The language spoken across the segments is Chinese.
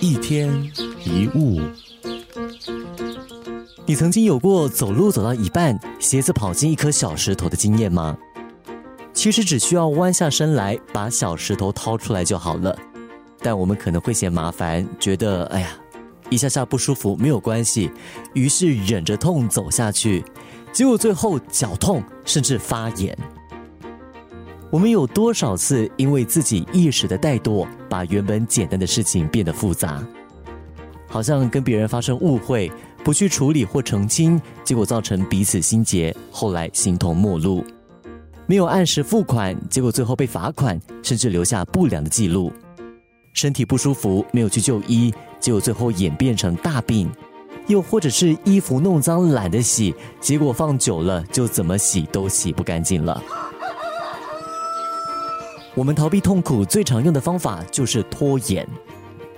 一天一物，你曾经有过走路走到一半，鞋子跑进一颗小石头的经验吗？其实只需要弯下身来，把小石头掏出来就好了。但我们可能会嫌麻烦，觉得哎呀，一下下不舒服没有关系，于是忍着痛走下去，结果最后脚痛甚至发炎。我们有多少次因为自己一时的怠惰，把原本简单的事情变得复杂？好像跟别人发生误会，不去处理或澄清，结果造成彼此心结，后来形同陌路；没有按时付款，结果最后被罚款，甚至留下不良的记录；身体不舒服，没有去就医，结果最后演变成大病；又或者是衣服弄脏懒得洗，结果放久了就怎么洗都洗不干净了。我们逃避痛苦最常用的方法就是拖延，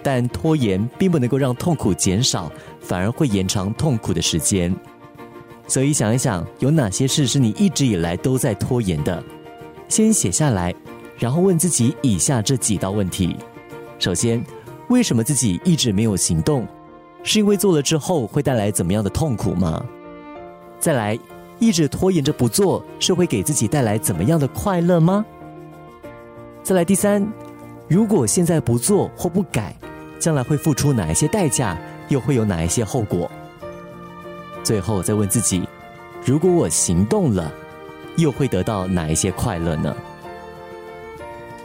但拖延并不能够让痛苦减少，反而会延长痛苦的时间。所以想一想，有哪些事是你一直以来都在拖延的？先写下来，然后问自己以下这几道问题：首先，为什么自己一直没有行动？是因为做了之后会带来怎么样的痛苦吗？再来，一直拖延着不做，是会给自己带来怎么样的快乐吗？再来第三，如果现在不做或不改，将来会付出哪一些代价，又会有哪一些后果？最后再问自己，如果我行动了，又会得到哪一些快乐呢？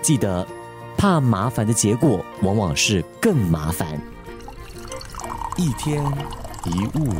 记得，怕麻烦的结果往往是更麻烦。一天一物。